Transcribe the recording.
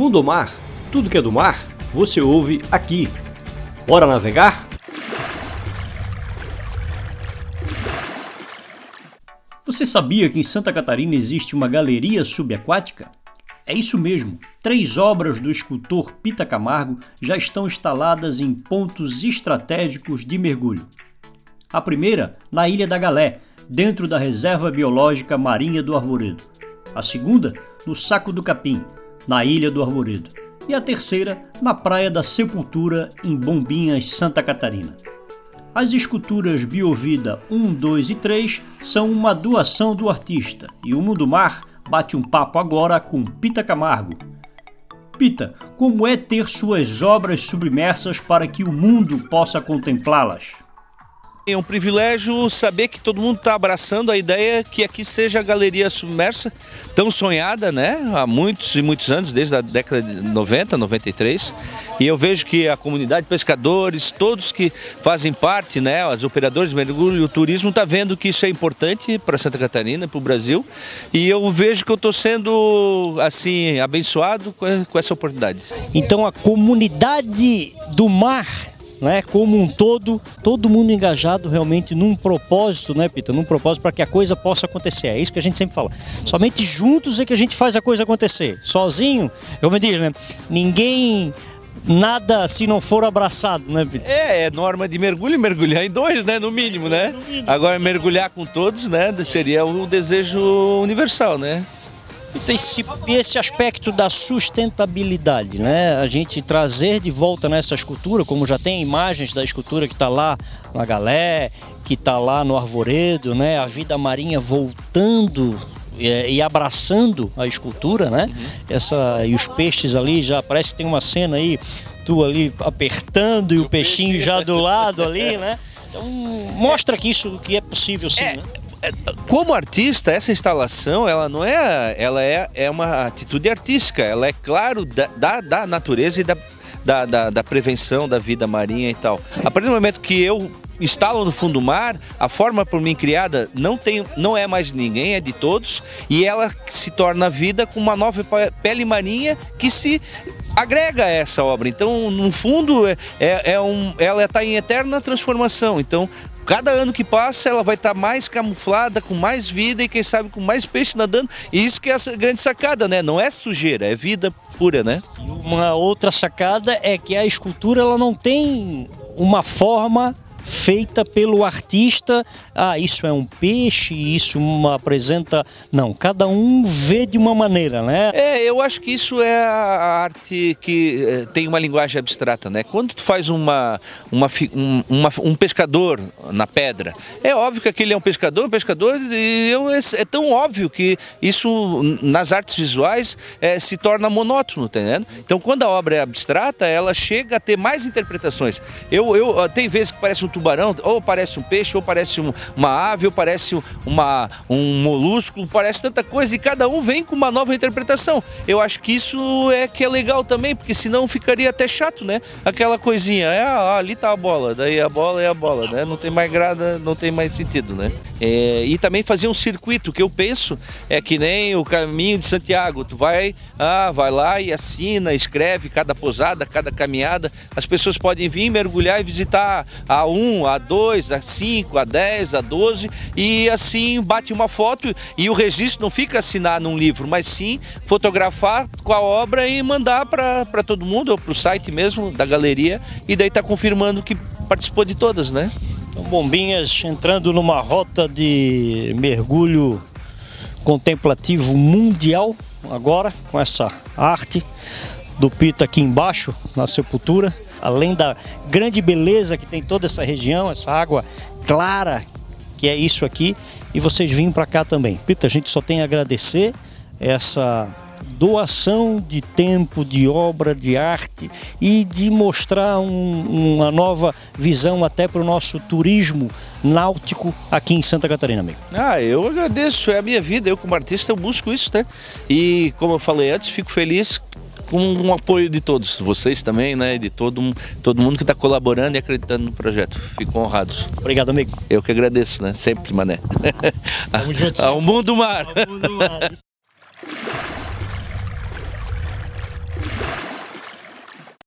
Mundo Mar, tudo que é do mar, você ouve aqui. Bora navegar? Você sabia que em Santa Catarina existe uma galeria subaquática? É isso mesmo. Três obras do escultor Pita Camargo já estão instaladas em pontos estratégicos de mergulho. A primeira, na Ilha da Galé, dentro da Reserva Biológica Marinha do Arvoredo. A segunda, no Saco do Capim, na Ilha do Arvoredo. E a terceira, na Praia da Sepultura, em Bombinhas, Santa Catarina. As esculturas Biovida 1, 2 e 3 são uma doação do artista e o Mundo Mar bate um papo agora com Pita Camargo. Pita, como é ter suas obras submersas para que o mundo possa contemplá-las? É um privilégio saber que todo mundo está abraçando a ideia que aqui seja a galeria submersa, tão sonhada, né? Há muitos e muitos anos, desde a década de 90, 93. E eu vejo que a comunidade, pescadores, todos que fazem parte, né? Os operadores de mergulho, o turismo, está vendo que isso é importante para Santa Catarina, para o Brasil. E eu vejo que eu estou sendo, assim, abençoado com essa oportunidade. Então a comunidade do mar né, como um todo, todo mundo engajado realmente num propósito, né, Pita? Num propósito para que a coisa possa acontecer. É isso que a gente sempre fala. Somente juntos é que a gente faz a coisa acontecer. Sozinho, eu me digo, né? Ninguém nada se não for abraçado, né, Pita? É, é norma de mergulho mergulhar em dois, né, no mínimo, né? Agora mergulhar com todos, né, seria o desejo universal, né? Então, esse, esse aspecto da sustentabilidade, né? A gente trazer de volta nessa escultura, como já tem imagens da escultura que está lá na Galé, que está lá no Arvoredo, né? A vida marinha voltando e, e abraçando a escultura, né? Uhum. Essa, e os peixes ali, já parece que tem uma cena aí, tu ali apertando e o, o peixinho peixe. já do lado ali, né? Então mostra que isso que é possível sim, é, né? Como artista, essa instalação, ela não é, ela é, é uma atitude artística, ela é claro da, da, da natureza e da, da, da, da, prevenção da vida marinha e tal. A partir do momento que eu instalo no fundo do mar, a forma por mim criada não tem, não é mais de ninguém, é de todos, e ela se torna vida com uma nova pele marinha que se agrega a essa obra. Então, no fundo, é, é, é um, ela está em eterna transformação. Então, Cada ano que passa, ela vai estar tá mais camuflada, com mais vida e quem sabe com mais peixe nadando. E isso que é a grande sacada, né? Não é sujeira, é vida pura, né? Uma outra sacada é que a escultura ela não tem uma forma feita pelo artista. Ah, isso é um peixe, isso apresenta. Não, cada um vê de uma maneira, né? É, eu acho que isso é a arte que eh, tem uma linguagem abstrata, né? Quando tu faz uma, uma, um, uma, um pescador na pedra, é óbvio que aquele é um pescador, um pescador, e eu, é, é tão óbvio que isso nas artes visuais é, se torna monótono, tá entendendo? Então, quando a obra é abstrata, ela chega a ter mais interpretações. Eu, eu tem vezes que parece um tubarão, ou parece um peixe, ou parece um, uma ave, ou parece uma, um molusco, parece tanta coisa e cada um vem com uma nova interpretação. Eu acho que isso é que é legal também, porque senão ficaria até chato, né? Aquela coisinha, é, ah, ali tá a bola, daí a bola é a bola, né? Não tem mais grada, não tem mais sentido, né? É, e também fazer um circuito, que eu penso é que nem o caminho de Santiago, tu vai, ah, vai lá e assina, escreve cada posada, cada caminhada, as pessoas podem vir mergulhar e visitar a um 1, a 2, a 5, a 10, a 12 e assim bate uma foto e o registro não fica assinado num livro, mas sim fotografar com a obra e mandar para todo mundo ou para o site mesmo da galeria e daí tá confirmando que participou de todas, né? Então, Bombinhas entrando numa rota de mergulho contemplativo mundial agora com essa arte do Pita aqui embaixo na sepultura além da grande beleza que tem toda essa região, essa água clara que é isso aqui, e vocês vinham para cá também. Pita, a gente só tem a agradecer essa doação de tempo, de obra, de arte e de mostrar um, uma nova visão até para o nosso turismo náutico aqui em Santa Catarina, amigo. Ah, eu agradeço, é a minha vida, eu como artista eu busco isso, né? E como eu falei antes, fico feliz com o apoio de todos, vocês também, né? De todo, todo mundo que está colaborando e acreditando no projeto. Fico honrado. Obrigado, amigo. Eu que agradeço, né? Sempre, mané. Tamo junto. Ao mundo mar. Ao mundo mar.